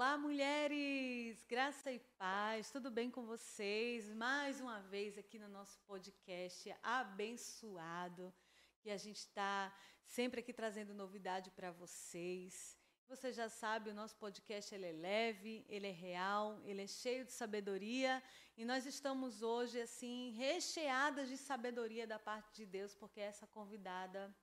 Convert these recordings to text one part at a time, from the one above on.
Olá, mulheres! Graça e paz, tudo bem com vocês? Mais uma vez aqui no nosso podcast abençoado, que a gente está sempre aqui trazendo novidade para vocês. Você já sabe, o nosso podcast ele é leve, ele é real, ele é cheio de sabedoria e nós estamos hoje assim recheadas de sabedoria da parte de Deus, porque essa convidada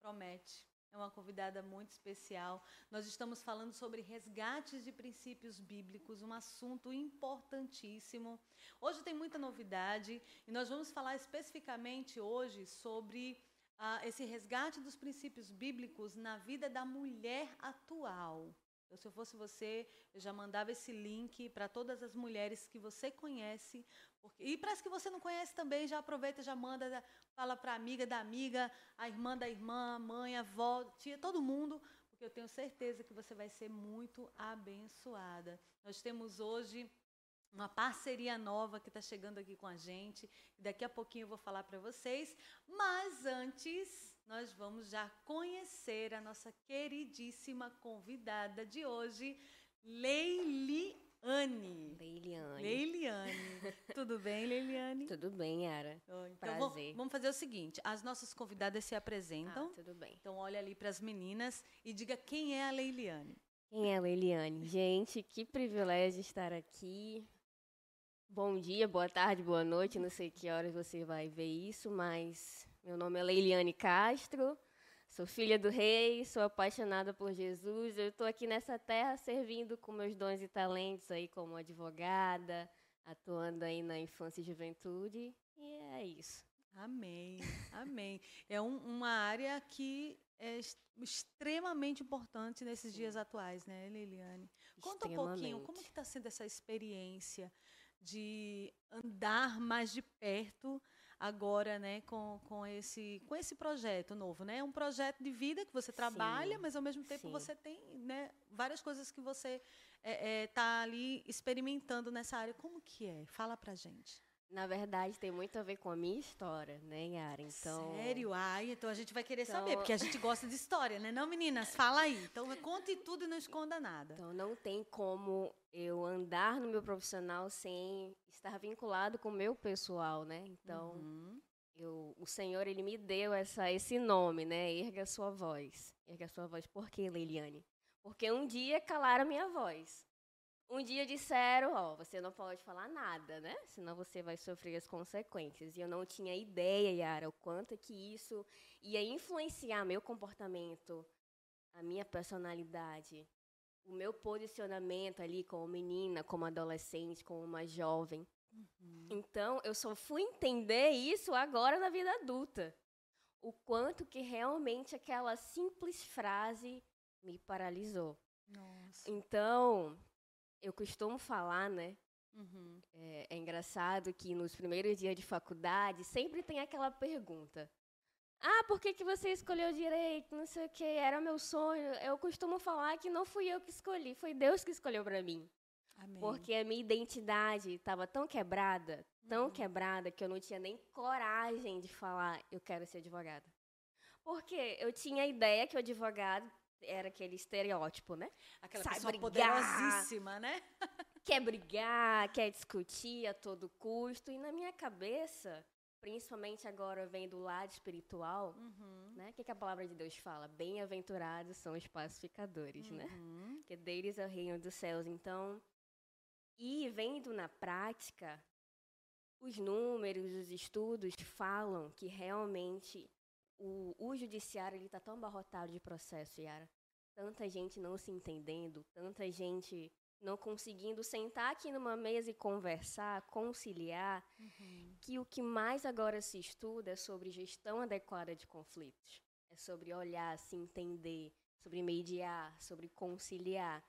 promete. É uma convidada muito especial. Nós estamos falando sobre resgates de princípios bíblicos, um assunto importantíssimo. Hoje tem muita novidade e nós vamos falar especificamente hoje sobre ah, esse resgate dos princípios bíblicos na vida da mulher atual. Se eu fosse você, eu já mandava esse link para todas as mulheres que você conhece. Porque, e para as que você não conhece também, já aproveita, já manda, fala para a amiga da amiga, a irmã da irmã, a mãe, a avó, tia, todo mundo, porque eu tenho certeza que você vai ser muito abençoada. Nós temos hoje uma parceria nova que está chegando aqui com a gente. Daqui a pouquinho eu vou falar para vocês. Mas antes, nós vamos já conhecer a nossa queridíssima convidada de hoje, Leiliane. Leiliane. Leiliane. Tudo bem, Leiliane? Tudo bem, Yara. Oh, então Prazer. Vamos fazer o seguinte: as nossas convidadas se apresentam. Ah, tudo bem. Então, olha ali para as meninas e diga quem é a Leiliane. Quem é a Leiliane? Gente, que privilégio estar aqui. Bom dia, boa tarde, boa noite. Não sei que horas você vai ver isso, mas meu nome é Leiliane Castro, sou filha do rei, sou apaixonada por Jesus. Eu estou aqui nessa terra servindo com meus dons e talentos aí como advogada, atuando aí na infância e juventude. E é isso. Amém, amém. É um, uma área que é extremamente importante nesses dias atuais, né, Liliane? Conta um pouquinho, como que está sendo essa experiência de andar mais de perto agora, né, com, com, esse, com esse projeto novo, né? Um projeto de vida que você trabalha, sim, mas ao mesmo tempo sim. você tem, né, várias coisas que você está é, é, tá ali experimentando nessa área. Como que é? Fala pra gente. Na verdade, tem muito a ver com a minha história, né, Yara? Então... Sério? Ai, então a gente vai querer então... saber, porque a gente gosta de história, né? Não, meninas? Fala aí. Então, conte tudo e não esconda nada. Então, não tem como eu andar no meu profissional sem estar vinculado com o meu pessoal, né? Então, uhum. eu, o Senhor, Ele me deu essa, esse nome, né? Erga a sua voz. Erga a sua voz. Por que, Leiliane? Porque um dia calaram a minha voz. Um dia disseram, ó, você não pode falar nada, né? Senão você vai sofrer as consequências. E eu não tinha ideia, Yara, o quanto que isso ia influenciar meu comportamento, a minha personalidade, o meu posicionamento ali como menina, como adolescente, como uma jovem. Uhum. Então, eu só fui entender isso agora na vida adulta. O quanto que realmente aquela simples frase me paralisou. Nossa. Então, eu costumo falar, né? Uhum. É, é, engraçado que nos primeiros dias de faculdade sempre tem aquela pergunta. Ah, por que, que você escolheu direito? Não sei o que, era meu sonho. Eu costumo falar que não fui eu que escolhi, foi Deus que escolheu para mim. Amém. Porque a minha identidade estava tão quebrada, tão uhum. quebrada, que eu não tinha nem coragem de falar, eu quero ser advogada. Porque eu tinha a ideia que o advogado era aquele estereótipo, né? Aquela Sai pessoa brigar, poderosíssima, né? quer brigar, quer discutir a todo custo. E na minha cabeça, principalmente agora vem do lado espiritual, uhum. né? O que, que, a palavra de Deus fala? Bem-aventurados são os pacificadores, né? uhum. né? Que deles é o reino dos céus. Então, e vendo na prática, os números, os estudos falam que realmente o, o judiciário está tão abarrotado de processo, Yara. Tanta gente não se entendendo, tanta gente não conseguindo sentar aqui numa mesa e conversar, conciliar, uhum. que o que mais agora se estuda é sobre gestão adequada de conflitos. É sobre olhar, se entender, sobre mediar, sobre conciliar.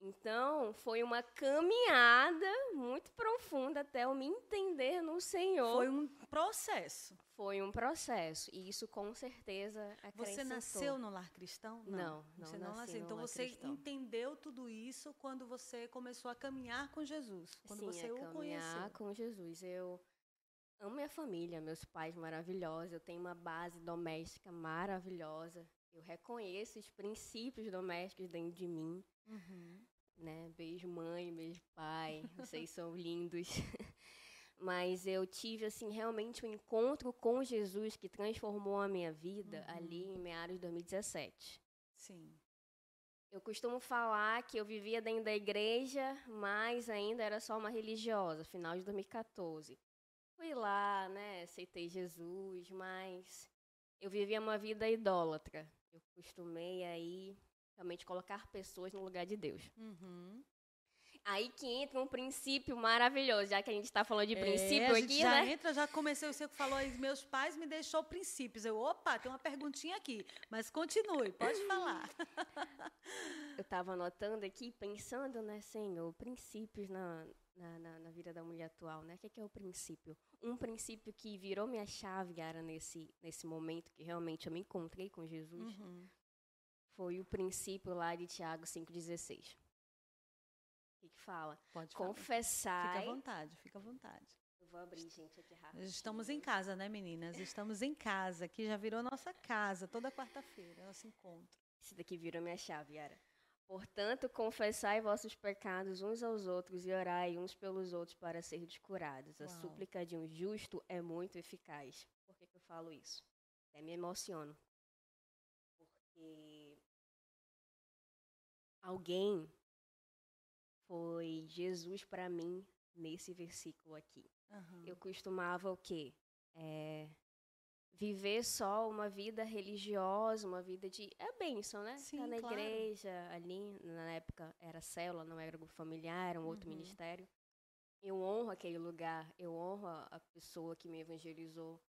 Então, foi uma caminhada muito profunda até eu me entender no Senhor. Foi um processo. Foi um processo. E isso, com certeza, Você nasceu no lar cristão? Não, não, não você não nasceu. Então, você cristão. entendeu tudo isso quando você começou a caminhar com Jesus? Quando Sim, você a o caminhar conheceu? com Jesus. Eu amo minha família, meus pais maravilhosos. Eu tenho uma base doméstica maravilhosa. Eu reconheço os princípios domésticos dentro de mim. Uhum. Né? Vocês são lindos. Mas eu tive, assim, realmente um encontro com Jesus que transformou a minha vida uhum. ali em meados de 2017. Sim. Eu costumo falar que eu vivia dentro da igreja, mas ainda era só uma religiosa, final de 2014. Fui lá, né, aceitei Jesus, mas eu vivia uma vida idólatra. Eu costumei aí realmente colocar pessoas no lugar de Deus. Uhum. Aí que entra um princípio maravilhoso, já que a gente está falando de é, princípio aqui, já né? entra, já comecei, você falou aí, meus pais me deixou princípios. Eu, opa, tem uma perguntinha aqui, mas continue, pode falar. Eu estava anotando aqui, pensando, né, Senhor, princípios na, na, na, na, vida da mulher atual, né? O que é, que é o princípio? Um princípio que virou minha chave, era nesse, nesse momento que realmente eu me encontrei com Jesus, uhum. Foi o princípio lá de Tiago 5,16 que, que fala? Pode Confessar. Fica à vontade, fica à vontade. Eu vou abrir, gente, aqui rápido. Estamos em casa, né, meninas? Estamos em casa, que já virou nossa casa, toda quarta-feira, nosso encontro. Esse daqui virou minha chave, Yara. Portanto, confessai vossos pecados uns aos outros e orai uns pelos outros para serem curados. A Uau. súplica de um justo é muito eficaz. Por que, que eu falo isso? Até me emociono. Porque alguém foi Jesus para mim nesse versículo aqui. Uhum. Eu costumava o quê? É, viver só uma vida religiosa, uma vida de. É bênção, né? Sim, tá na claro. igreja, ali, na época era célula, não era grupo familiar, era um outro uhum. ministério. Eu honro aquele lugar, eu honro a pessoa que me evangelizou.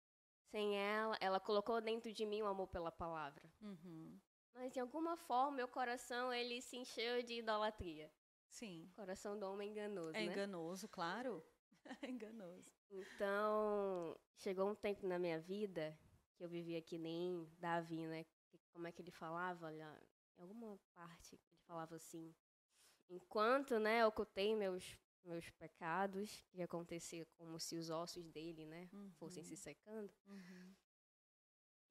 Sem ela, ela colocou dentro de mim o amor pela palavra. Uhum. Mas de alguma forma, meu coração ele se encheu de idolatria. Sim. Coração do homem é enganoso, é né? enganoso, claro. É enganoso. Então, chegou um tempo na minha vida que eu vivia que nem Davi, né? Como é que ele falava? Olha, em alguma parte ele falava assim: enquanto, né, ocultei meus meus pecados, que acontecia como se os ossos dele, né, uhum. fossem se secando. Uhum.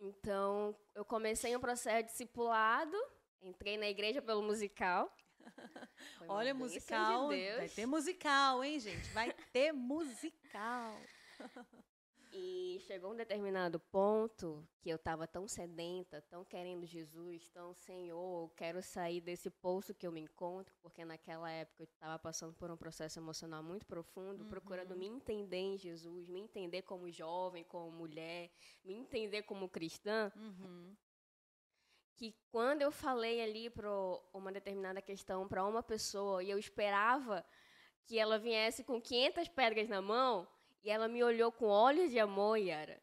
Então, eu comecei um processo de discipulado, entrei na igreja pelo musical. Olha, musical. De vai ter musical, hein, gente? Vai ter musical. E chegou um determinado ponto que eu estava tão sedenta, tão querendo Jesus, tão Senhor, eu quero sair desse poço que eu me encontro, porque naquela época eu estava passando por um processo emocional muito profundo, uhum. procurando me entender em Jesus, me entender como jovem, como mulher, me entender como cristã. Uhum que quando eu falei ali para uma determinada questão para uma pessoa e eu esperava que ela viesse com 500 pedras na mão e ela me olhou com olhos de amor, Yara.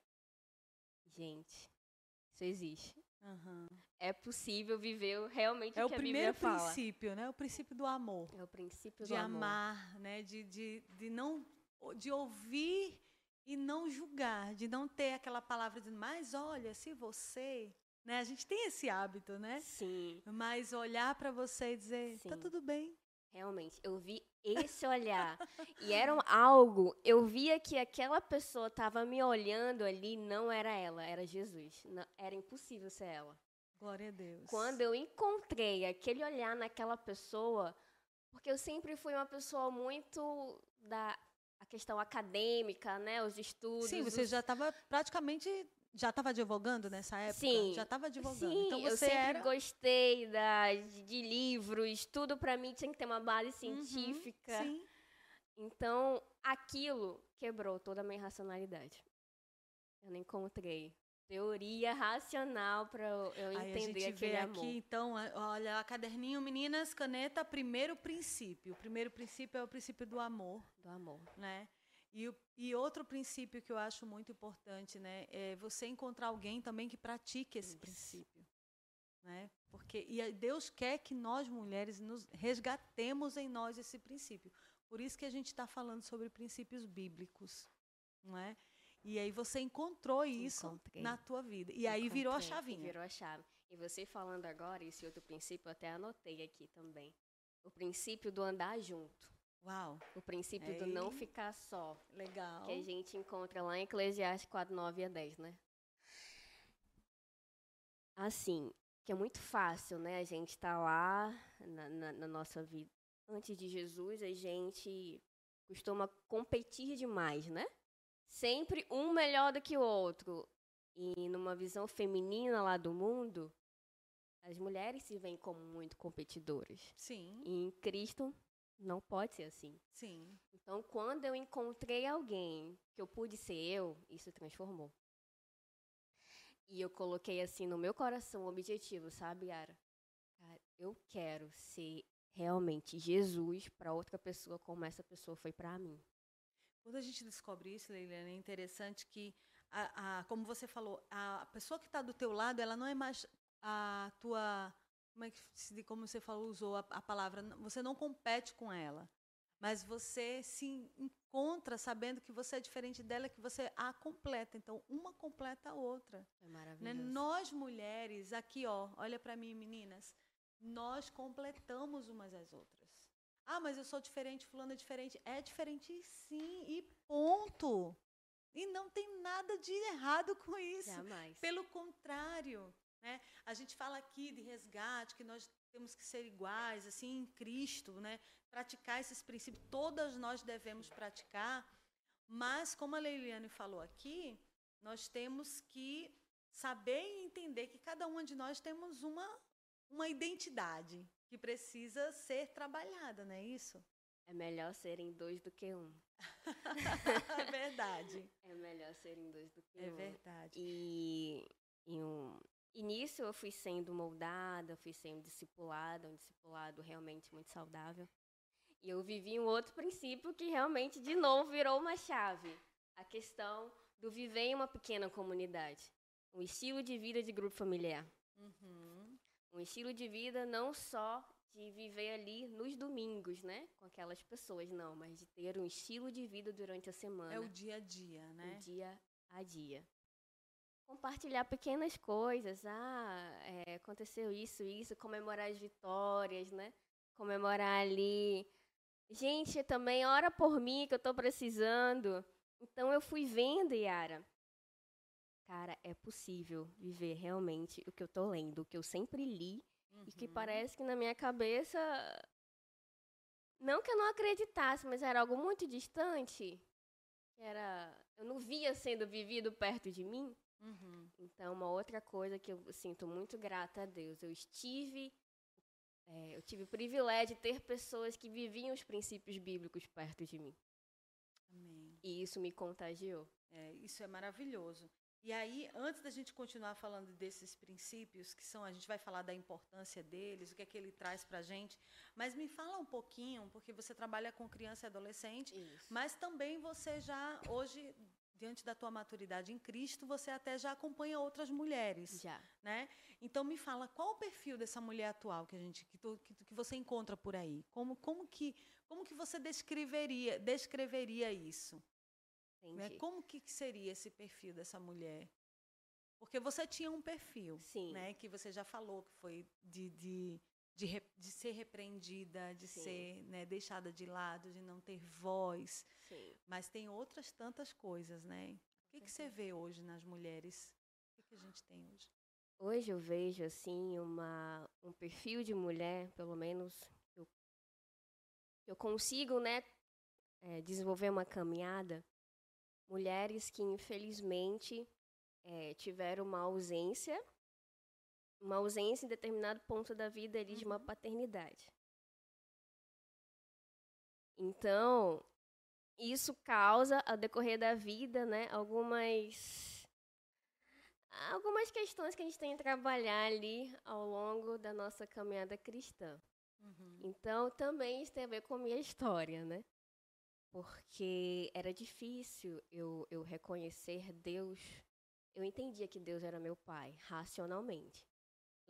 Gente, isso existe. Uhum. É possível viver realmente é o que a Bíblia fala. É o primeiro princípio, né? O princípio do amor. É o princípio de do amar, amor. né? De, de, de não de ouvir e não julgar, de não ter aquela palavra dizendo, mas olha, se você né? A gente tem esse hábito, né? Sim. Mas olhar para você e dizer, tá Sim. tá tudo bem. Realmente, eu vi esse olhar. e era algo, eu via que aquela pessoa estava me olhando ali, não era ela, era Jesus. Não, era impossível ser ela. Glória a Deus. Quando eu encontrei aquele olhar naquela pessoa, porque eu sempre fui uma pessoa muito da a questão acadêmica, né, os estudos. Sim, você os... já estava praticamente já estava advogando nessa época? Sim. Já estava advogando. Sim, então você eu sempre era... gostei da, de, livros, tudo para mim tinha que ter uma base uhum, científica. Uhum, sim. Então, aquilo quebrou toda a minha racionalidade. Eu não encontrei teoria racional para eu entender Aí a gente vê amor. aqui, então, olha, caderninho, meninas, caneta, primeiro princípio. O primeiro princípio é o princípio do amor. Do amor. Né? E, e, outro princípio que eu acho muito importante, né, é você encontrar alguém também que pratique esse Isso. princípio, né? Porque e Deus quer que nós mulheres nos resgatemos em nós esse princípio. Por isso que a gente está falando sobre princípios bíblicos, não é? E aí você encontrou isso Encontrei. na tua vida. E aí virou a chavinha. Virou a chave. E você falando agora, esse outro princípio, eu até anotei aqui também. O princípio do andar junto. Uau. O princípio do não ficar só. Legal. Que a gente encontra lá em Eclesiastes 4, 9 a 10, né? Assim, que é muito fácil, né? A gente tá lá na, na, na nossa vida. Antes de Jesus, a gente costuma competir demais, né? Sempre um melhor do que o outro. E numa visão feminina lá do mundo, as mulheres se veem como muito competidoras. Sim. E em Cristo não pode ser assim. Sim. Então, quando eu encontrei alguém que eu pude ser eu, isso transformou. E eu coloquei assim no meu coração o objetivo, sabe, Yara? Cara, eu quero ser realmente Jesus para outra pessoa como essa pessoa foi para mim. Quando a gente descobre isso, Leiliane, é interessante que, a, a, como você falou, a pessoa que está do teu lado, ela não é mais a tua, como é que, como você falou, usou a, a palavra, você não compete com ela mas você se encontra sabendo que você é diferente dela, que você a completa. Então, uma completa a outra. É maravilhoso. Né? Nós mulheres, aqui, ó, olha para mim, meninas, nós completamos umas às outras. Ah, mas eu sou diferente, fulano é diferente. É diferente sim, e ponto. E não tem nada de errado com isso. Jamais. Pelo contrário, né? A gente fala aqui de resgate, que nós temos que ser iguais, assim, em Cristo, né? Praticar esses princípios, todas nós devemos praticar, mas como a Leiliane falou aqui, nós temos que saber e entender que cada uma de nós temos uma uma identidade que precisa ser trabalhada, não é isso? É melhor serem dois do que um. é verdade. É melhor serem dois do que é um. É verdade. E, e um, e nisso eu fui sendo moldada, fui sendo discipulada, um discipulado realmente muito saudável. E eu vivi um outro princípio que realmente, de novo, virou uma chave. A questão do viver em uma pequena comunidade. Um estilo de vida de grupo familiar. Uhum. Um estilo de vida não só de viver ali nos domingos, né? Com aquelas pessoas, não, mas de ter um estilo de vida durante a semana. É o dia a dia, né? O dia a dia compartilhar pequenas coisas. Ah, é, aconteceu isso, isso, comemorar as vitórias, né? Comemorar ali. Gente, também ora por mim que eu estou precisando. Então eu fui vendo, Yara. Cara, é possível viver realmente o que eu estou lendo, o que eu sempre li uhum. e que uhum. parece que na minha cabeça não que eu não acreditasse, mas era algo muito distante. Era, eu não via sendo vivido perto de mim. Uhum. Então, uma outra coisa que eu sinto muito grata a Deus, eu estive, é, eu tive o privilégio de ter pessoas que viviam os princípios bíblicos perto de mim. Amém. E isso me contagiou. É, isso é maravilhoso. E aí, antes da gente continuar falando desses princípios, que são, a gente vai falar da importância deles, o que é que ele traz para a gente, mas me fala um pouquinho, porque você trabalha com criança e adolescente, Isso. mas também você já, hoje, diante da tua maturidade em Cristo, você até já acompanha outras mulheres. Já. Né? Então me fala qual o perfil dessa mulher atual que a gente que, tu, que, que você encontra por aí? Como, como que como que você descreveria descreveria isso? Né? Como que seria esse perfil dessa mulher? Porque você tinha um perfil, Sim. né? Que você já falou que foi de, de de, de ser repreendida, de Sim. ser né, deixada de lado, de não ter voz. Sim. Mas tem outras tantas coisas, né? O que, que você vê hoje nas mulheres? O que, que a gente tem hoje? Hoje eu vejo assim uma, um perfil de mulher, pelo menos eu, eu consigo, né, é, desenvolver uma caminhada. Mulheres que infelizmente é, tiveram uma ausência uma ausência em determinado ponto da vida ali de uma uhum. paternidade. Então, isso causa, ao decorrer da vida, né, algumas algumas questões que a gente tem que trabalhar ali ao longo da nossa caminhada cristã. Uhum. Então, também isso tem a ver com a minha história, né? Porque era difícil eu, eu reconhecer Deus. Eu entendia que Deus era meu pai, racionalmente.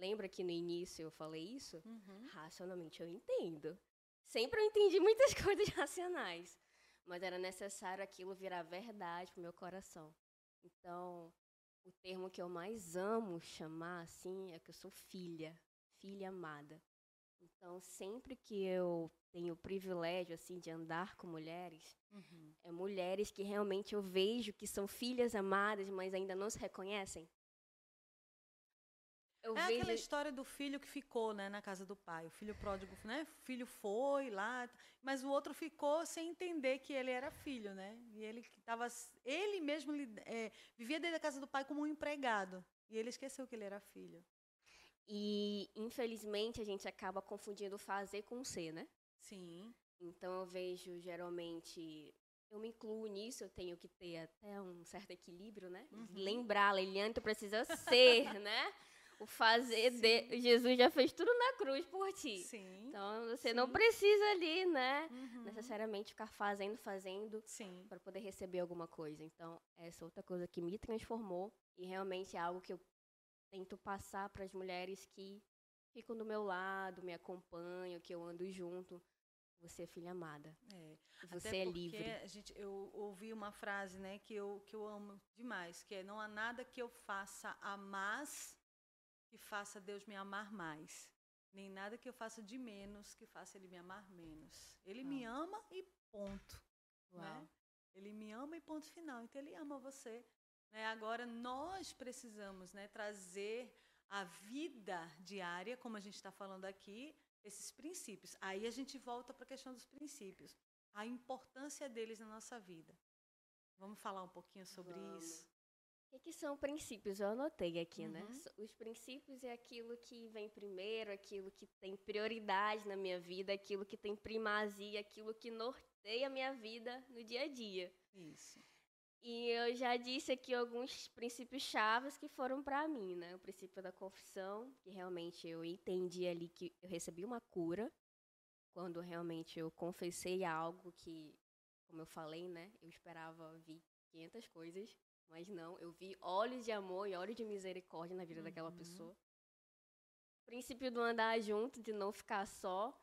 Lembra que no início eu falei isso? Uhum. Racionalmente eu entendo. Sempre eu entendi muitas coisas racionais, mas era necessário aquilo virar verdade pro meu coração. Então, o termo que eu mais amo chamar assim é que eu sou filha, filha amada. Então, sempre que eu tenho o privilégio assim de andar com mulheres, uhum. é mulheres que realmente eu vejo que são filhas amadas, mas ainda não se reconhecem. Eu é vejo... aquela história do filho que ficou, né, na casa do pai. O filho pródigo, né? O filho foi lá, mas o outro ficou sem entender que ele era filho, né? E ele estava, ele mesmo é, vivia dentro da casa do pai como um empregado. E ele esqueceu que ele era filho. E infelizmente a gente acaba confundindo fazer com ser, né? Sim. Então eu vejo geralmente eu me incluo nisso, eu tenho que ter até um certo equilíbrio, né? Uhum. Lembrar, Liliane, tu precisa ser, né? O fazer Sim. de Jesus já fez tudo na cruz por ti. Sim. Então você Sim. não precisa ali, né, uhum. necessariamente ficar fazendo, fazendo para poder receber alguma coisa. Então essa outra coisa que me transformou e realmente é algo que eu tento passar para as mulheres que ficam do meu lado, me acompanham, que eu ando junto. Você é filha amada. É. Você Até é livre. Gente, eu ouvi uma frase, né, que eu que eu amo demais, que é não há nada que eu faça a mais que faça Deus me amar mais, nem nada que eu faça de menos que faça Ele me amar menos. Ele me ama e ponto. Né? Ele me ama e ponto final. Então Ele ama você. Né? Agora nós precisamos né, trazer a vida diária, como a gente está falando aqui, esses princípios. Aí a gente volta para a questão dos princípios, a importância deles na nossa vida. Vamos falar um pouquinho sobre Vamos. isso? O que, são princípios? Eu anotei aqui, né? uhum. né? Os princípios é aquilo que vem primeiro, aquilo que tem prioridade na minha vida, aquilo que tem primazia, aquilo que norteia a minha vida no dia a dia. Isso. E eu já disse aqui alguns princípios chaves que foram para mim, né? O princípio da confissão, que realmente eu entendi ali que eu recebi uma cura quando realmente eu confessei algo que, como eu falei, né? Eu esperava ouvir 500 coisas mas não, eu vi olhos de amor e olhos de misericórdia na vida uhum. daquela pessoa. O princípio do andar junto, de não ficar só.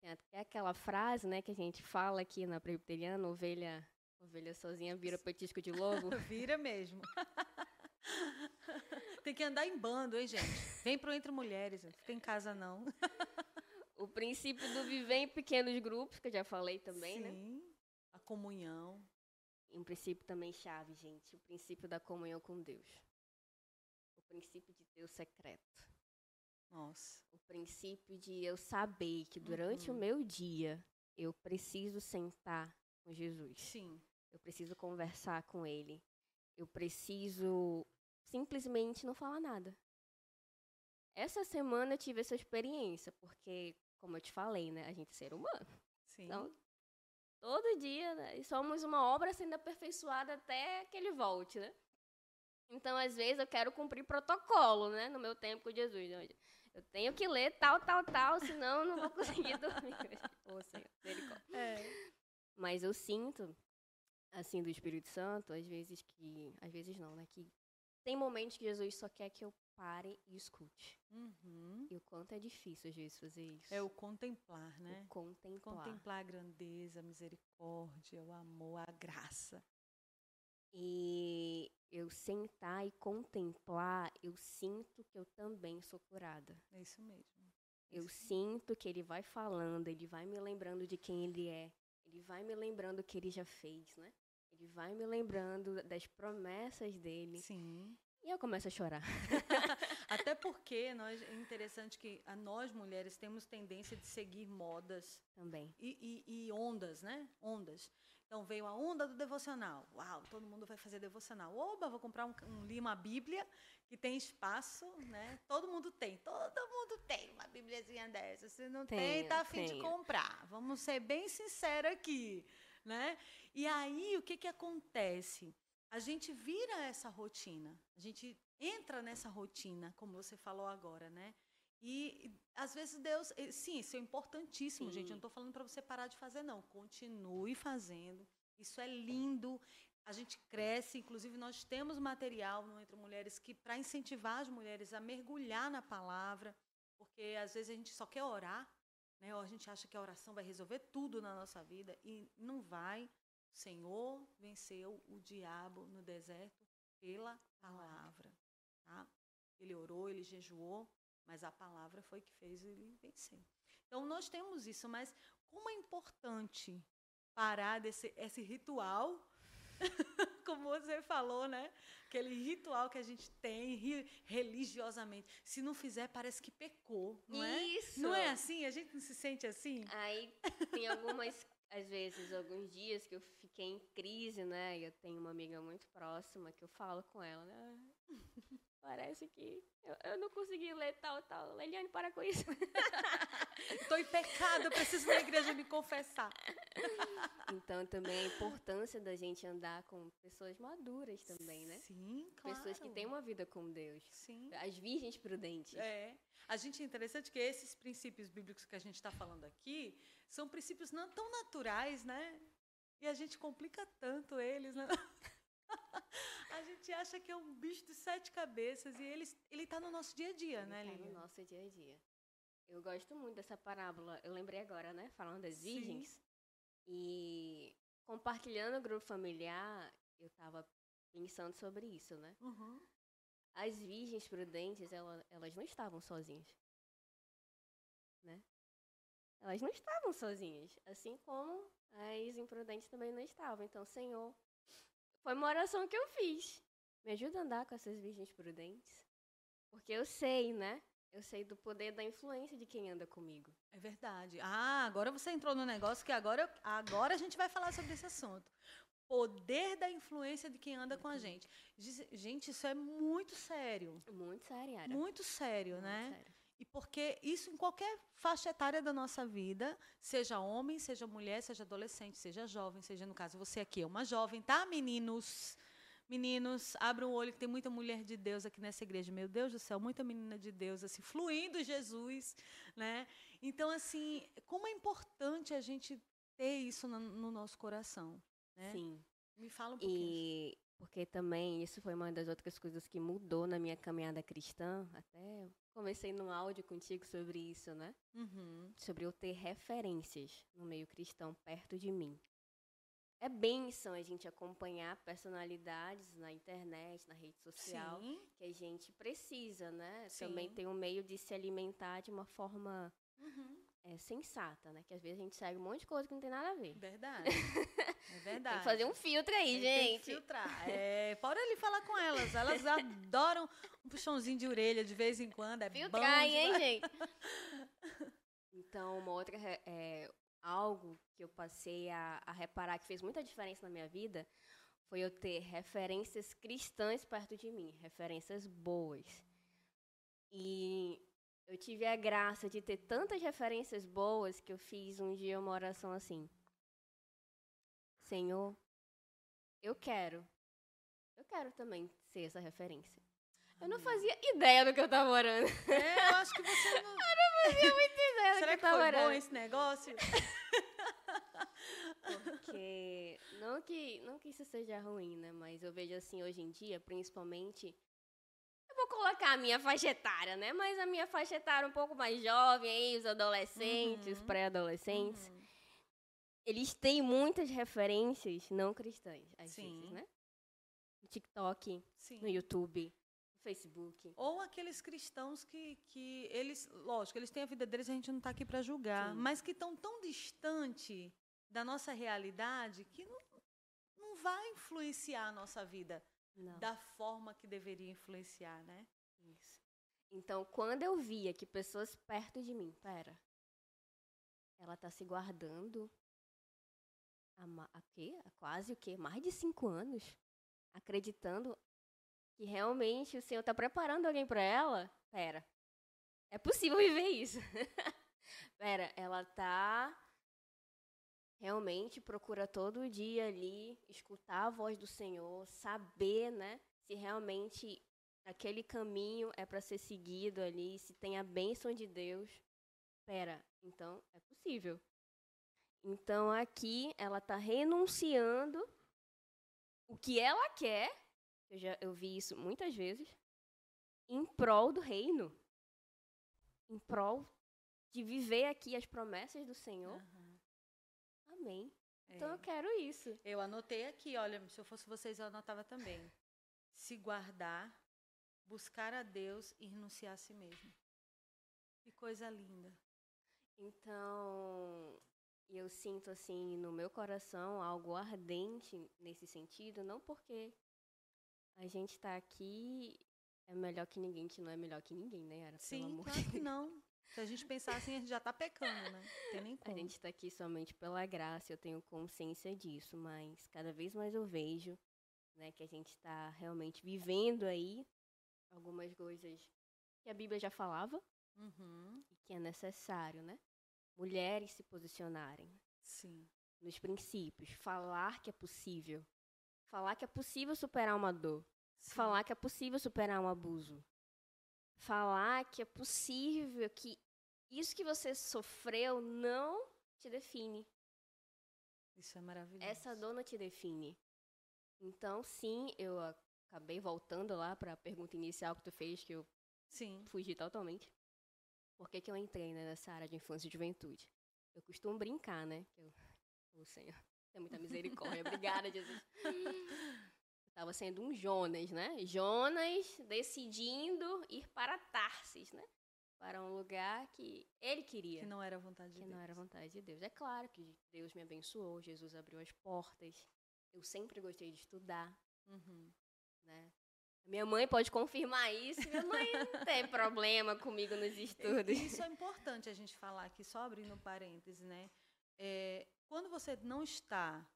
Tem até aquela frase, né, que a gente fala aqui na presbiteriana, ovelha, ovelha sozinha vira petisco de lobo. vira mesmo. Tem que andar em bando, hein, gente? Vem pro Entre Mulheres, não fica em casa, não. o princípio do viver em pequenos grupos, que eu já falei também, Sim, né? Sim, a comunhão um princípio também chave, gente, o princípio da comunhão com Deus. O princípio de Deus secreto. Nossa. O princípio de eu saber que durante uhum. o meu dia eu preciso sentar com Jesus. Sim. Eu preciso conversar com ele. Eu preciso simplesmente não falar nada. Essa semana eu tive essa experiência, porque, como eu te falei, né, a gente é ser humano. Sim. Então, Todo dia, né? E somos uma obra sendo aperfeiçoada até que ele volte, né? Então, às vezes, eu quero cumprir protocolo, né? No meu tempo com Jesus. Né? Eu tenho que ler tal, tal, tal, senão eu não vou conseguir dormir. Ô, Senhor, é. Mas eu sinto, assim, do Espírito Santo, às vezes que... Às vezes não, né? Que tem momentos que Jesus só quer que eu pare e escute. Uhum. E o quanto é difícil, às vezes, fazer isso. É o contemplar, né? O contemplar. Contemplar a grandeza, a misericórdia, o amor, a graça. E eu sentar e contemplar, eu sinto que eu também sou curada. É isso mesmo. É eu sinto que ele vai falando, ele vai me lembrando de quem ele é. Ele vai me lembrando o que ele já fez, né? Ele vai me lembrando das promessas dele. Sim. E eu começo a chorar. Até porque nós, é interessante que a nós mulheres temos tendência de seguir modas. Também. E, e, e, ondas, né? Ondas. Então veio a onda do devocional. Uau, todo mundo vai fazer devocional. Oba, vou comprar um, um, uma Bíblia que tem espaço, né? Todo mundo tem. Todo mundo tem uma Bíbliazinha dessa. Se não tenho, tem, tá afim de comprar. Vamos ser bem sinceros aqui, né? E aí, o que que acontece? a gente vira essa rotina, a gente entra nessa rotina, como você falou agora, né? E às vezes Deus, sim, isso é importantíssimo, sim. gente. Eu não estou falando para você parar de fazer, não. Continue fazendo. Isso é lindo. A gente cresce, inclusive nós temos material no Entre Mulheres que para incentivar as mulheres a mergulhar na palavra, porque às vezes a gente só quer orar, né? Ou a gente acha que a oração vai resolver tudo na nossa vida e não vai. Senhor venceu o diabo no deserto pela palavra. Tá? Ele orou, ele jejuou, mas a palavra foi que fez ele vencer. Então nós temos isso, mas como é importante parar desse esse ritual Como você falou, né? Aquele ritual que a gente tem religiosamente. Se não fizer, parece que pecou, não é? Isso. Não é assim? A gente não se sente assim? Aí tem algumas, às vezes, alguns dias que eu fiquei em crise, né? Eu tenho uma amiga muito próxima que eu falo com ela, né? Parece que eu, eu não consegui ler tal, tal. Leliane, para com isso. Estou em pecado, eu preciso na igreja me confessar. Então, também a importância da gente andar com pessoas maduras também, né? Sim, claro. Pessoas que têm uma vida com Deus. Sim. As virgens prudentes. É. A gente é interessante que esses princípios bíblicos que a gente está falando aqui são princípios não tão naturais, né? E a gente complica tanto eles, né? a gente acha que é um bicho de sete cabeças e ele ele está no nosso dia a dia, ele né, Lívia? Tá no nosso dia a dia. Eu gosto muito dessa parábola. Eu lembrei agora, né, falando das virgens. Sim. E compartilhando o grupo familiar, eu estava pensando sobre isso, né? Uhum. As virgens prudentes, elas, elas não estavam sozinhas, né? Elas não estavam sozinhas, assim como as imprudentes também não estavam. Então, Senhor, foi uma oração que eu fiz. Me ajuda a andar com essas virgens prudentes. Porque eu sei, né? Eu sei do poder da influência de quem anda comigo. É verdade. Ah, agora você entrou no negócio que agora, agora a gente vai falar sobre esse assunto. Poder da influência de quem anda com a gente. Gente, isso é muito sério. Muito sério, Yara. Muito sério, muito né? Sério. E porque isso em qualquer faixa etária da nossa vida, seja homem, seja mulher, seja adolescente, seja jovem, seja no caso você aqui é uma jovem, tá, meninos? Meninos, abram o olho que tem muita mulher de Deus aqui nessa igreja. Meu Deus do céu, muita menina de Deus assim, fluindo Jesus, né? Então assim, como é importante a gente ter isso no, no nosso coração, né? Sim. Me fala um pouquinho. E porque também isso foi uma das outras coisas que mudou na minha caminhada cristã, até comecei no áudio contigo sobre isso, né? Uhum. Sobre eu ter referências no meio cristão perto de mim. É bênção a gente acompanhar personalidades na internet, na rede social, Sim. que a gente precisa, né? Sim. Também tem um meio de se alimentar de uma forma uhum. é, sensata, né? Que às vezes a gente segue um monte de coisa que não tem nada a ver. Verdade. É verdade. tem que fazer um filtro aí, gente. Tem que filtrar. É, pode ali falar com elas. Elas adoram um puxãozinho de orelha de vez em quando. É Filtrar, bom hein, gente? Então, uma outra é, algo que eu passei a, a reparar que fez muita diferença na minha vida foi eu ter referências cristãs perto de mim, referências boas. E eu tive a graça de ter tantas referências boas que eu fiz um dia uma oração assim: Senhor, eu quero, eu quero também ser essa referência. Eu não fazia ideia do que eu estava orando. É, eu acho que você não. eu não fazia muita ideia Será do que, que eu estava foi orando. bom esse negócio? Porque não que não que isso seja ruim, né? Mas eu vejo assim hoje em dia, principalmente eu vou colocar a minha faixa etária, né? Mas a minha faixa etária um pouco mais jovem, aí, os adolescentes, os Uhum. pré-adolescentes, Uhum. eles têm muitas referências não cristãs, às Sim. vezes, né? No TikTok, Sim. no YouTube, Facebook. Ou aqueles cristãos que, que eles, lógico, eles têm a vida deles, a gente não está aqui para julgar, Sim. mas que estão tão distante da nossa realidade que não, não vai influenciar a nossa vida Não. da forma que deveria influenciar, né? Isso. Então, quando eu via que pessoas perto de mim, pera, ela tá se guardando há, há quê? Há quase o quê? Mais de cinco anos, acreditando que realmente o Senhor tá preparando alguém para ela. Pera, é possível viver isso. pera, ela tá realmente procura todo dia ali escutar a voz do Senhor, saber, né, se realmente aquele caminho é para ser seguido ali, se tem a bênção de Deus. Pera, então é possível. Então aqui ela está renunciando o que ela quer, eu já eu vi isso muitas vezes, em prol do reino, em prol de viver aqui as promessas do Senhor. Aham. Amém. Então É. eu quero isso. Eu anotei aqui, olha, se eu fosse vocês, eu anotava também. Se guardar, buscar a Deus e renunciar a si mesmo. Que coisa linda. Então, eu sinto assim no meu coração algo ardente nesse sentido, não porque a gente está aqui é melhor que ninguém, que não é melhor que ninguém, né, Yara? Sim, claro que não. Se a gente pensar assim, a gente já está pecando, né? Não tem nem como. A gente está aqui somente pela graça, eu tenho consciência disso, mas cada vez mais eu vejo, né, que a gente está realmente vivendo aí algumas coisas que a Bíblia já falava uhum. e que é necessário, né? Mulheres se posicionarem. Sim. Nos princípios, falar que é possível, falar que é possível superar uma dor, Sim. falar que é possível superar um abuso, falar que é possível que isso que você sofreu não te define. Isso é maravilhoso. Essa dor não te define. Então, sim, eu acabei voltando lá para a pergunta inicial que tu fez, que eu sim. fugi totalmente. Por que, que eu entrei né, nessa área de infância e juventude? Eu costumo brincar, né? Que eu, o Senhor tem muita misericórdia. Obrigada, Jesus. Estava sendo um Jonas, né? Jonas decidindo ir para Tarsis, né? Para um lugar que ele queria. Que não era vontade de que Deus. não era vontade de Deus. É claro que Deus me abençoou, Jesus abriu as portas. Eu sempre gostei de estudar, uhum. né? Minha mãe pode confirmar isso. Minha mãe não tem problema comigo nos estudos. Isso é importante a gente falar aqui, só abrindo parêntese, né? É, quando você não está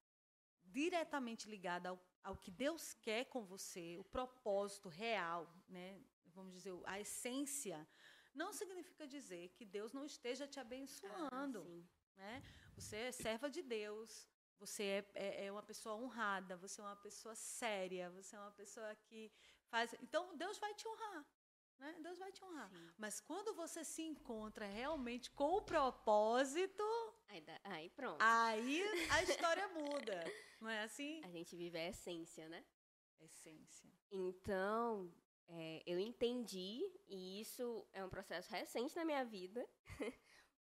diretamente ligado ao, ao que Deus quer com você, o propósito real, né? Vamos dizer, a essência, não significa dizer que Deus não esteja te abençoando. Ah, né? Você é serva de Deus, você é, é, é, uma pessoa honrada, você é uma pessoa séria, você é uma pessoa que faz. Então, Deus vai te honrar. Né? Deus vai te honrar. Sim. Mas quando você se encontra realmente com o propósito. Aí, aí pronto. Aí a história muda. Não é assim? A gente vive a essência, né? Essência. Então, é, eu entendi, e isso é um processo recente na minha vida.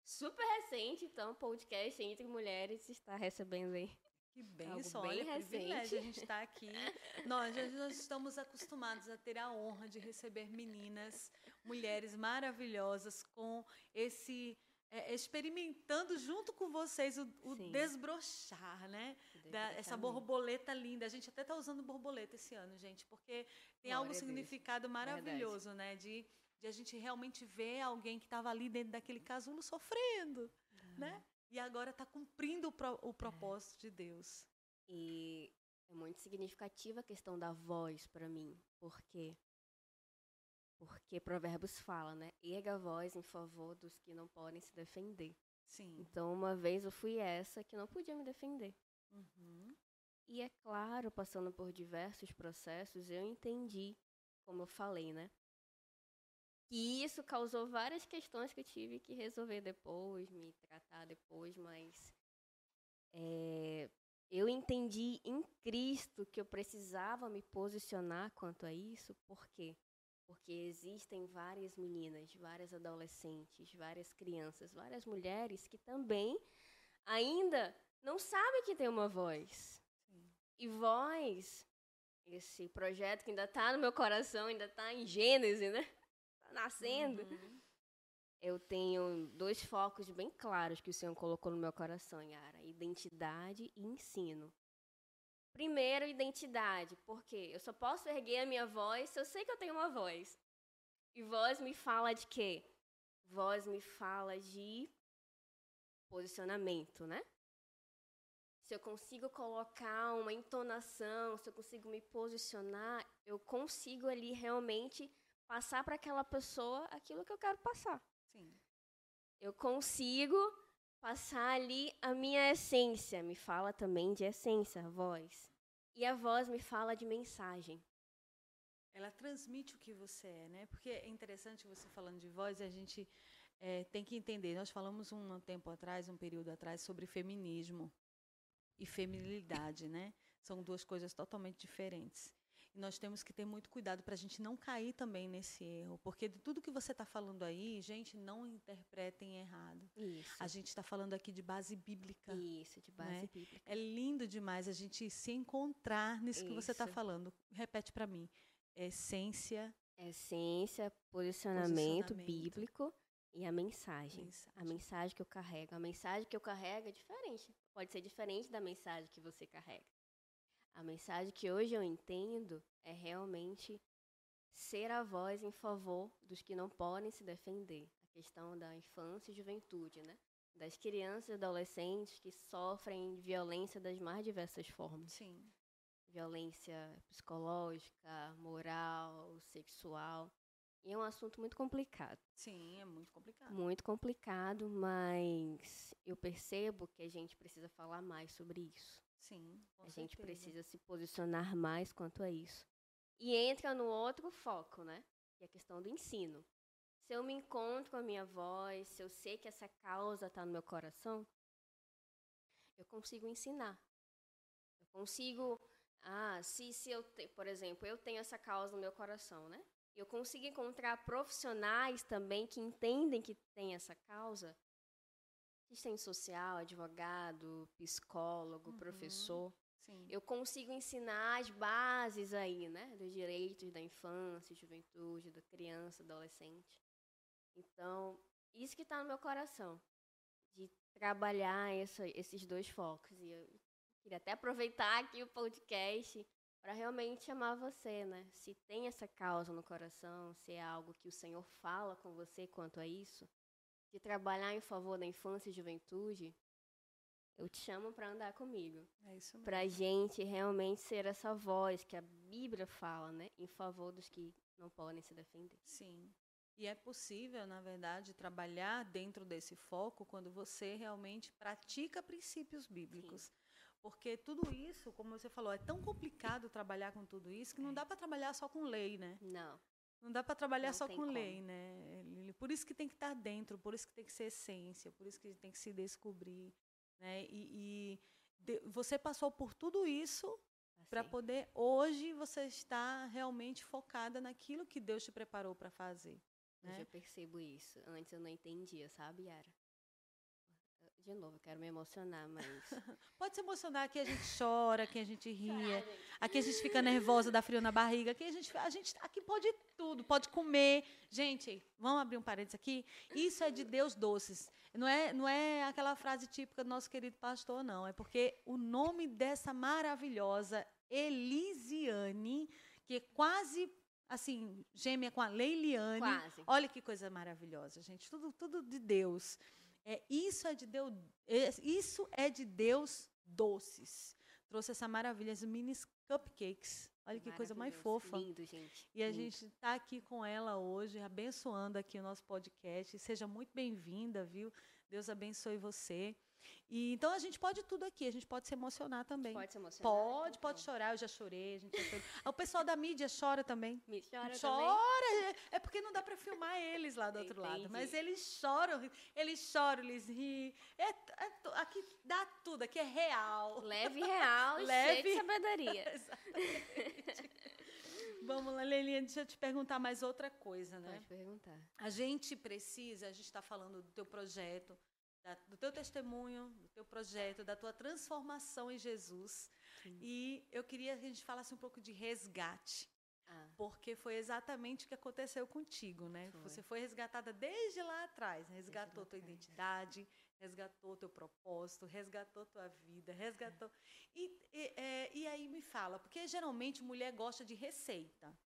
Super recente, então, podcast Entre Mulheres está recebendo aí que benção, olha, privilégio a gente estar tá aqui. nós, nós estamos acostumados a ter a honra de receber meninas, mulheres maravilhosas com esse é, experimentando junto com vocês o, o desbrochar, né? Da, essa borboleta linda. A gente até está usando borboleta esse ano, gente, porque tem Glória algum significado maravilhoso, Verdade. né? De, de a gente realmente ver alguém que estava ali dentro daquele casulo sofrendo, uhum. né? e agora está cumprindo o, pro, o propósito de Deus. E é muito significativa a questão da voz para mim, porque porque Provérbios fala, né? Erga a voz em favor dos que não podem se defender. Sim. Então, uma vez eu fui essa que não podia me defender. Uhum. E é claro, passando por diversos processos, eu entendi, como eu falei, né? que isso causou várias questões que eu tive que resolver depois, me tratar depois, mas é, eu entendi em Cristo que eu precisava me posicionar quanto a isso, por quê? Porque existem várias meninas, várias adolescentes, várias crianças, várias mulheres que também ainda não sabem que tem uma voz. Sim. E voz, esse projeto que ainda está no meu coração, ainda está em Gênesis, né? nascendo. Uhum. Eu tenho dois focos bem claros que o Senhor colocou no meu coração, Yara: identidade e ensino. Primeiro, identidade, porque eu só posso erguer a minha voz se eu sei que eu tenho uma voz. E voz me fala de quê? Voz me fala de posicionamento, né? Se eu consigo colocar uma entonação, se eu consigo me posicionar, eu consigo ali realmente passar para aquela pessoa aquilo que eu quero passar. Sim. Eu consigo passar ali a minha essência. Me fala também de essência, voz. E a voz me fala de mensagem. Ela transmite o que você é, né? Porque é interessante você falando de voz, a gente é, tem que entender. Nós falamos um tempo atrás, um período atrás, sobre feminismo e feminilidade, né? São duas coisas totalmente diferentes. Nós temos que ter muito cuidado para a gente não cair também nesse erro, porque de tudo que você está falando aí, gente, não interpretem errado. Isso. A gente está falando aqui de base bíblica. Isso, de base né? bíblica. É lindo demais a gente se encontrar nisso Isso. que você está falando. Repete para mim. Essência. Essência, posicionamento, posicionamento, bíblico e a mensagem. mensagem. A mensagem que eu carrego. A mensagem que eu carrego é diferente. Pode ser diferente da mensagem que você carrega. A mensagem que hoje eu entendo é realmente ser a voz em favor dos que não podem se defender. A questão da infância e juventude, né? Das crianças e adolescentes que sofrem violência das mais diversas formas. Sim. Violência psicológica, moral, sexual. E é um assunto muito complicado. Sim, é muito complicado. Muito complicado, mas eu percebo que a gente precisa falar mais sobre isso. Sim, A certeza. gente precisa se posicionar mais quanto a isso. E entra no outro foco, né? Que é a questão do ensino. Se eu me encontro com a minha voz, se eu sei que essa causa está no meu coração, eu consigo ensinar. Eu consigo. Ah, se, se eu, te, por exemplo, eu tenho essa causa no meu coração, né? Eu consigo encontrar profissionais também que entendem que tem essa causa. Assistente social, advogado, psicólogo, uhum. professor. Sim. Eu consigo ensinar as bases aí, né? Dos direitos da infância, juventude, da criança, adolescente. Então, isso que está no meu coração. De trabalhar essa, esses dois focos. E eu queria até aproveitar aqui o podcast para realmente chamar você, né? Se tem essa causa no coração, se é algo que o Senhor fala com você quanto a isso, de trabalhar em favor da infância e juventude, eu te chamo para andar comigo. É isso mesmo. Para gente realmente ser essa voz que a Bíblia fala, né? Em favor dos que não podem se defender. Sim. E é possível, na verdade, trabalhar dentro desse foco quando você realmente pratica princípios bíblicos. Sim. Porque tudo isso, como você falou, é tão complicado trabalhar com tudo isso que não é. dá para trabalhar só com lei, né? Não. Não dá para trabalhar não só com como. lei, né? Por isso que tem que estar dentro, por isso que tem que ser essência, por isso que tem que se descobrir, né? E, e de, você passou por tudo isso assim. para poder hoje você estar realmente focada naquilo que Deus te preparou para fazer. Né? Hoje eu percebo isso. Antes eu não entendia, sabe, Yara? De novo, eu quero me emocionar, mas. Pode se emocionar, aqui a gente chora, aqui a gente ria, aqui a gente fica nervosa, dá frio na barriga, aqui a gente, a gente aqui pode tudo, pode comer. Gente, vamos abrir um parênteses aqui. Isso é de Deus doces. Não é, não é aquela frase típica do nosso querido pastor, não. É porque o nome dessa maravilhosa Elisiane, que é quase assim, gêmea com a Leiliane. Quase. Olha que coisa maravilhosa, gente. Tudo, tudo de Deus. É, isso é de Deus, é, isso é de Deus doces. Trouxe essa maravilha, os mini cupcakes. Olha que coisa mais fofa. Lindo, gente. E a gente está aqui com ela hoje, abençoando aqui o nosso podcast. Seja muito bem-vinda, viu? Deus abençoe você. E, então a gente pode tudo aqui, a gente pode se emocionar também. Pode se emocionar. Pode, pode chorar, eu já chorei, a gente já O pessoal da mídia chora também. Me chora, chora também. É porque não dá para filmar eles lá do outro Entendi. lado, mas eles choram, eles choram, eles riem. É, é, aqui dá tudo, aqui é real. Leve real Leve... cheio de sabedoria. Vamos lá, Lelinha, deixa eu te perguntar mais outra coisa, né? Pode perguntar. A gente precisa, a gente está falando do teu projeto, da, do teu testemunho, do teu projeto, da tua transformação em Jesus. Sim. E eu queria que a gente falasse um pouco de resgate. Ah. Porque foi exatamente o que aconteceu contigo, né? Foi. Você foi resgatada desde lá atrás, resgatou tua identidade, resgatou teu propósito, resgatou tua vida, resgatou. É. E, e, é, e aí me fala, porque geralmente mulher gosta de receita.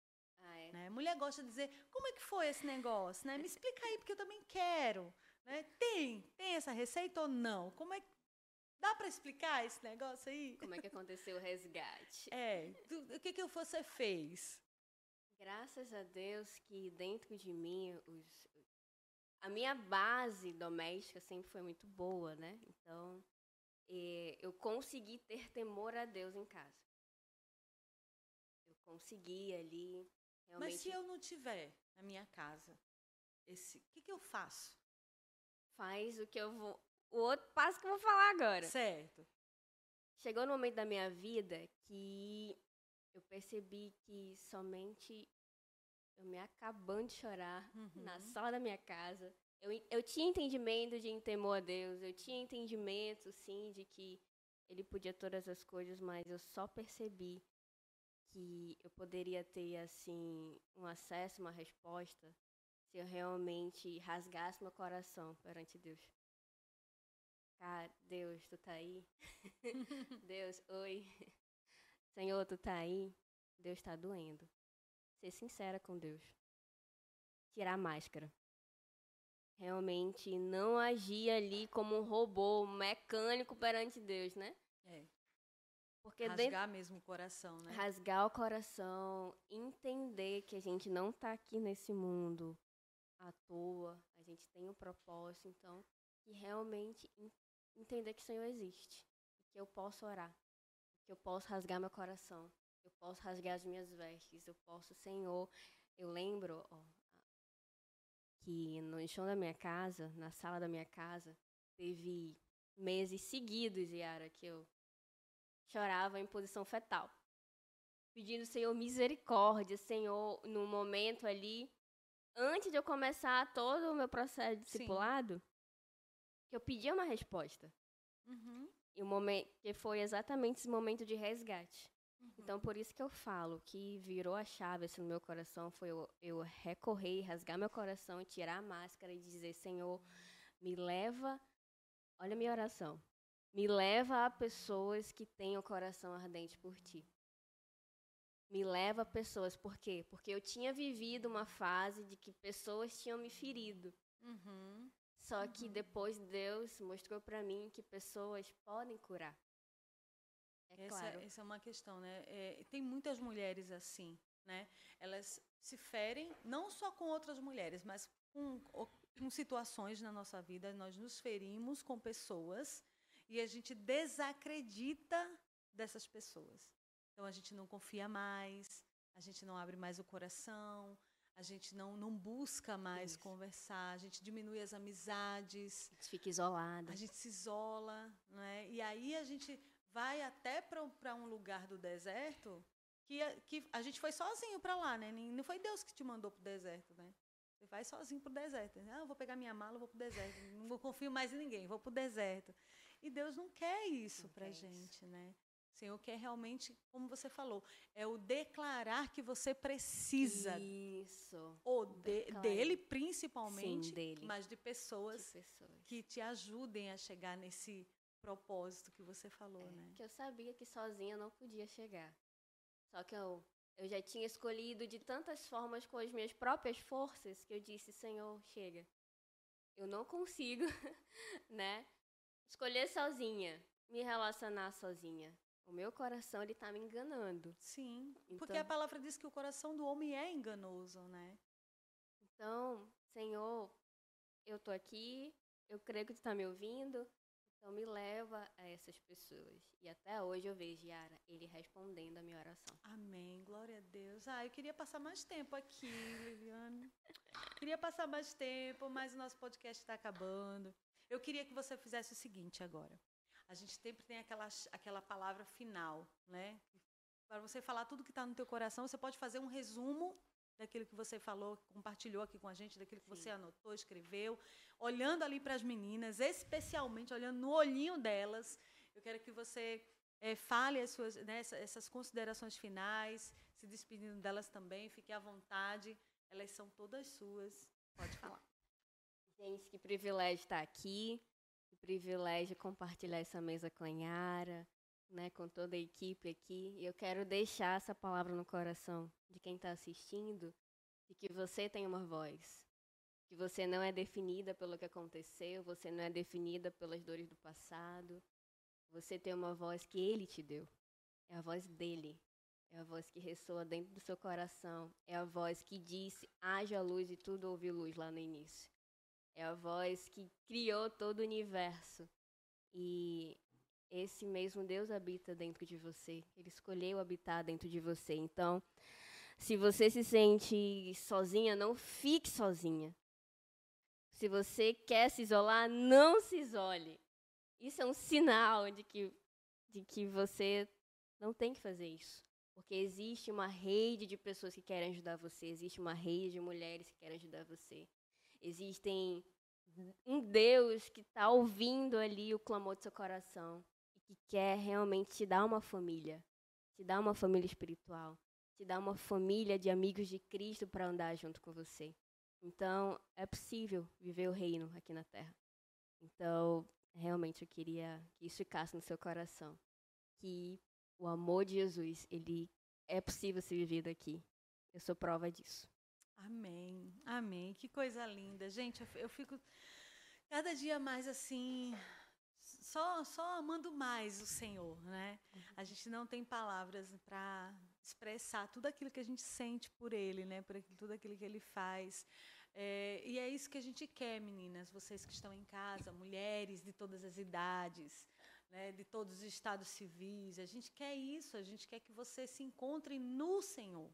Ah, é? né? Mulher gosta de dizer, como é que foi esse negócio? Né? Me explica aí, porque eu também quero. Né? Tem, tem essa receita ou não? Como é Dá para explicar esse negócio aí? Como é que aconteceu o resgate? É, o que que você fez? Graças a Deus que dentro de mim os, a minha base doméstica sempre foi muito boa, né? Então é, eu consegui ter temor a Deus em casa. Eu consegui ali realmente. Mas se eu não tiver na minha casa, esse, o que, que eu faço? Faz o que eu vou. O outro passo que eu vou falar agora. Certo. Chegou no momento da minha vida que eu percebi que somente eu me acabando de chorar uhum. na sala da minha casa. Eu, eu tinha entendimento de temor a Deus, eu tinha entendimento, sim, de que Ele podia todas as coisas, mas eu só percebi que eu poderia ter, assim, um acesso, uma resposta se eu realmente rasgasse meu coração perante Deus. Cara, Deus, tu tá aí? Deus, oi. Senhor, tu tá aí? Deus tá doendo. Ser sincera com Deus. Tirar a máscara. Realmente não agir ali como um robô, mecânico perante Deus, né? É. Porque rasgar dentro... mesmo o coração, né? Rasgar o coração, entender que a gente não tá aqui nesse mundo à toa, a gente tem um propósito, então, e realmente entender que o Senhor existe, que eu posso orar, que eu posso rasgar meu coração, eu posso rasgar as minhas vestes, eu posso, Senhor. Eu lembro ó, que no chão da minha casa, na sala da minha casa, teve meses seguidos, Yara, que eu chorava em posição fetal, pedindo, Senhor, misericórdia, Senhor, no momento ali, antes de eu começar todo o meu processo de discipulado, que eu pedia uma resposta. Uhum. E o momento que foi exatamente esse momento de resgate. Uhum. Então, por isso que eu falo que virou a chave assim, no meu coração foi eu, eu recorrer, rasgar meu coração, tirar a máscara e dizer: Senhor, me leva. Olha a minha oração. Me leva a pessoas que têm o coração ardente por ti. Me leva a pessoas. Por quê? Porque eu tinha vivido uma fase de que pessoas tinham me ferido. Uhum. Só que depois Deus mostrou para mim que pessoas podem curar. É essa, claro. essa é uma questão, né? É, tem muitas mulheres assim, né? Elas se ferem não só com outras mulheres, mas com, com situações na nossa vida. Nós nos ferimos com pessoas e a gente desacredita dessas pessoas. Então a gente não confia mais, a gente não abre mais o coração, a gente não, não busca mais Isso. conversar, a gente diminui as amizades. A gente fica isolada. A gente se isola, né? E aí a gente vai até para um lugar do deserto que, que a gente foi sozinho para lá, né? Não foi Deus que te mandou para o deserto, né? Você vai sozinho para o deserto. Ah, eu vou pegar minha mala, vou para o deserto. Não confio mais em ninguém, vou para o deserto. E Deus não quer isso para gente, né? O Senhor quer realmente, como você falou, é o declarar que você precisa. Isso. Ou de, dele, principalmente, Sim, dele. mas de pessoas, de pessoas, que te ajudem a chegar nesse propósito que você falou, é, né? Que eu sabia que sozinha não podia chegar. Só que eu, eu já tinha escolhido de tantas formas com as minhas próprias forças que eu disse, Senhor, chega. Eu não consigo, né? Escolher sozinha, me relacionar sozinha. O meu coração ele está me enganando. Sim, então, porque a palavra diz que o coração do homem é enganoso, né? Então, Senhor, eu tô aqui, eu creio que tu está me ouvindo, então me leva a essas pessoas. E até hoje eu vejo Yara ele respondendo a minha oração. Amém, glória a Deus. Ah, eu queria passar mais tempo aqui, Viviane. queria passar mais tempo, mas o nosso podcast está acabando. Eu queria que você fizesse o seguinte agora a gente sempre tem aquela, aquela palavra final, né? Para você falar tudo que está no teu coração, você pode fazer um resumo daquilo que você falou, compartilhou aqui com a gente, daquilo que Sim. você anotou, escreveu, olhando ali para as meninas, especialmente olhando no olhinho delas. Eu quero que você é, fale as suas, né, essas considerações finais, se despedindo delas também, fique à vontade. Elas são todas suas. Pode falar. Gente, que privilégio estar aqui privilégio compartilhar essa mesa com a Yara, né, com toda a equipe aqui. E eu quero deixar essa palavra no coração de quem está assistindo, de que você tem uma voz, que você não é definida pelo que aconteceu, você não é definida pelas dores do passado. Você tem uma voz que ele te deu. É a voz dele. É a voz que ressoa dentro do seu coração. É a voz que disse: haja luz e tudo houve luz lá no início. É a voz que criou todo o universo. E esse mesmo Deus habita dentro de você. Ele escolheu habitar dentro de você. Então, se você se sente sozinha, não fique sozinha. Se você quer se isolar, não se isole. Isso é um sinal de que, de que você não tem que fazer isso. Porque existe uma rede de pessoas que querem ajudar você, existe uma rede de mulheres que querem ajudar você. Existem um Deus que está ouvindo ali o clamor do seu coração e que quer realmente te dar uma família, te dar uma família espiritual, te dar uma família de amigos de Cristo para andar junto com você. Então, é possível viver o reino aqui na terra. Então, realmente eu queria que isso ficasse no seu coração, que o amor de Jesus, ele é possível ser vivido aqui. Eu sou prova disso. Amém. Amém. Que coisa linda. Gente, eu, fico cada dia mais assim, só, só amando mais o Senhor, né? A gente não tem palavras para expressar tudo aquilo que a gente sente por Ele, né? Por tudo aquilo que Ele faz. É, e é isso que a gente quer, meninas, vocês que estão em casa, mulheres de todas as idades, né, de todos os estados civis. A gente quer isso, a gente quer que você se encontre no Senhor.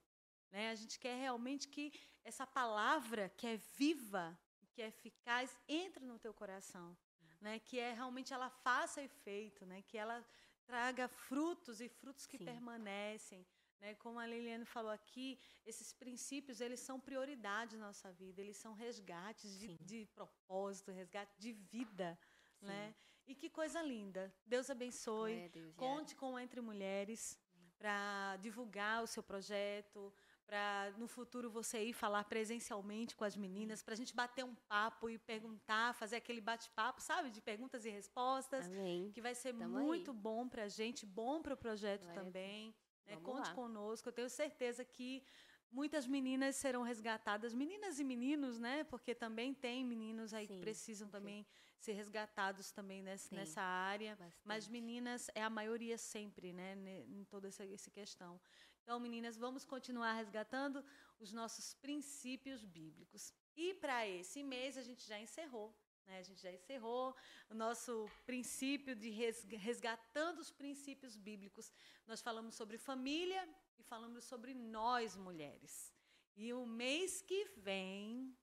Né? A gente quer realmente que essa palavra que é viva, que é eficaz, entre no teu coração. Né? Que é realmente ela faça efeito, né? que ela traga frutos e frutos que Sim. permanecem. Né? Como a Liliane falou aqui, esses princípios eles são prioridade na nossa vida, eles são resgates de, de propósito, resgate de vida. Né? E que coisa linda. Deus abençoe. Deus, Conte com Entre Mulheres para divulgar o seu projeto, para no futuro você ir falar presencialmente com as meninas, para a gente bater um papo e perguntar, fazer aquele bate-papo, sabe, de perguntas e respostas, Amém. que vai ser Tamo muito aí. bom para a gente, bom para o projeto também. Né? Conte lá. conosco. Eu tenho certeza que muitas meninas serão resgatadas, meninas e meninos, né? Porque também tem meninos aí sim, que precisam sim. também ser resgatados também nessa, nessa área. Bastante. Mas meninas é a maioria sempre, né? Em toda essa, essa questão. Então, meninas, vamos continuar resgatando os nossos princípios bíblicos. E para esse mês a gente já encerrou né? A gente já encerrou o nosso princípio de resgatando os princípios bíblicos. Nós falamos sobre família e falamos sobre nós, mulheres. E o mês que vem,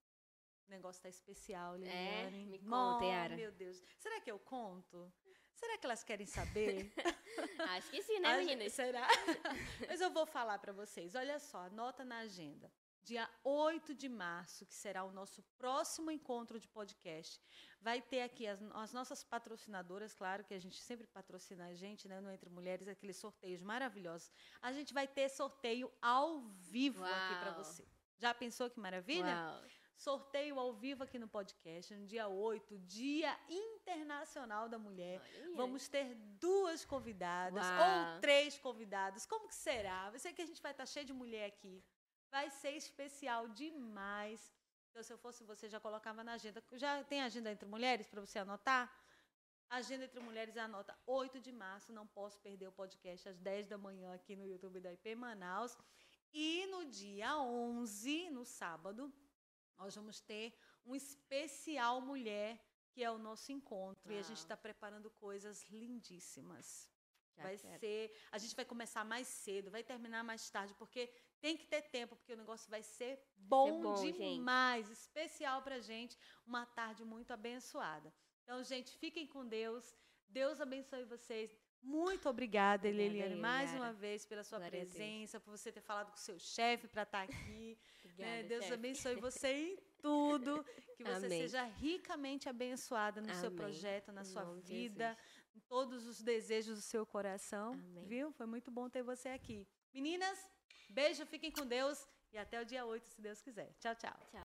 o negócio está especial, Liliane. É, me conta, Yara. Meu Deus. Será que eu conto? Será que elas querem saber? Acho que sim, né, meninas? Será? Mas eu vou falar para vocês. Olha só, anota na agenda dia 8 de março, que será o nosso próximo encontro de podcast. Vai ter aqui as, as, nossas patrocinadoras, claro que a gente sempre patrocina a gente, né, no Entre Mulheres, aqueles sorteios maravilhosos. A gente vai ter sorteio ao vivo Uau. aqui para você. Já pensou que maravilha? Uau. Sorteio ao vivo aqui no podcast, no dia 8, Dia Internacional da Mulher. Vamos ter duas convidadas Uau. ou três convidadas. Como que será? Vai ser que a gente vai estar cheio de mulher aqui. Vai ser especial demais. Então, se eu fosse você, já colocava na agenda. Já tem agenda entre mulheres para você anotar? Agenda entre mulheres anota 8 de março. Não posso perder o podcast às 10 da manhã aqui no YouTube da IP Manaus. E no dia 11, no sábado, nós vamos ter um especial mulher, que é o nosso encontro. E a gente está preparando coisas lindíssimas. Já vai quero. ser. A gente vai começar mais cedo, vai terminar mais tarde, porque tem que ter tempo, porque o negócio vai ser bom, ser bom demais. Gente. Especial pra gente. Uma tarde muito abençoada. Então, gente, fiquem com Deus. Deus abençoe vocês. Muito obrigada, Liliane, mais uma vez pela sua Glória presença, por você ter falado com o seu chefe para estar tá aqui. Obrigada, né? Deus chefe. abençoe você em tudo. Que você Amém. seja ricamente abençoada no Amém. seu projeto, na sua vida, em todos os desejos do seu coração. Amém. Viu? Foi muito bom ter você aqui. Meninas, Beijo, fiquem com Deus e até o dia 8, se Deus quiser. Tchau, tchau. Tchau.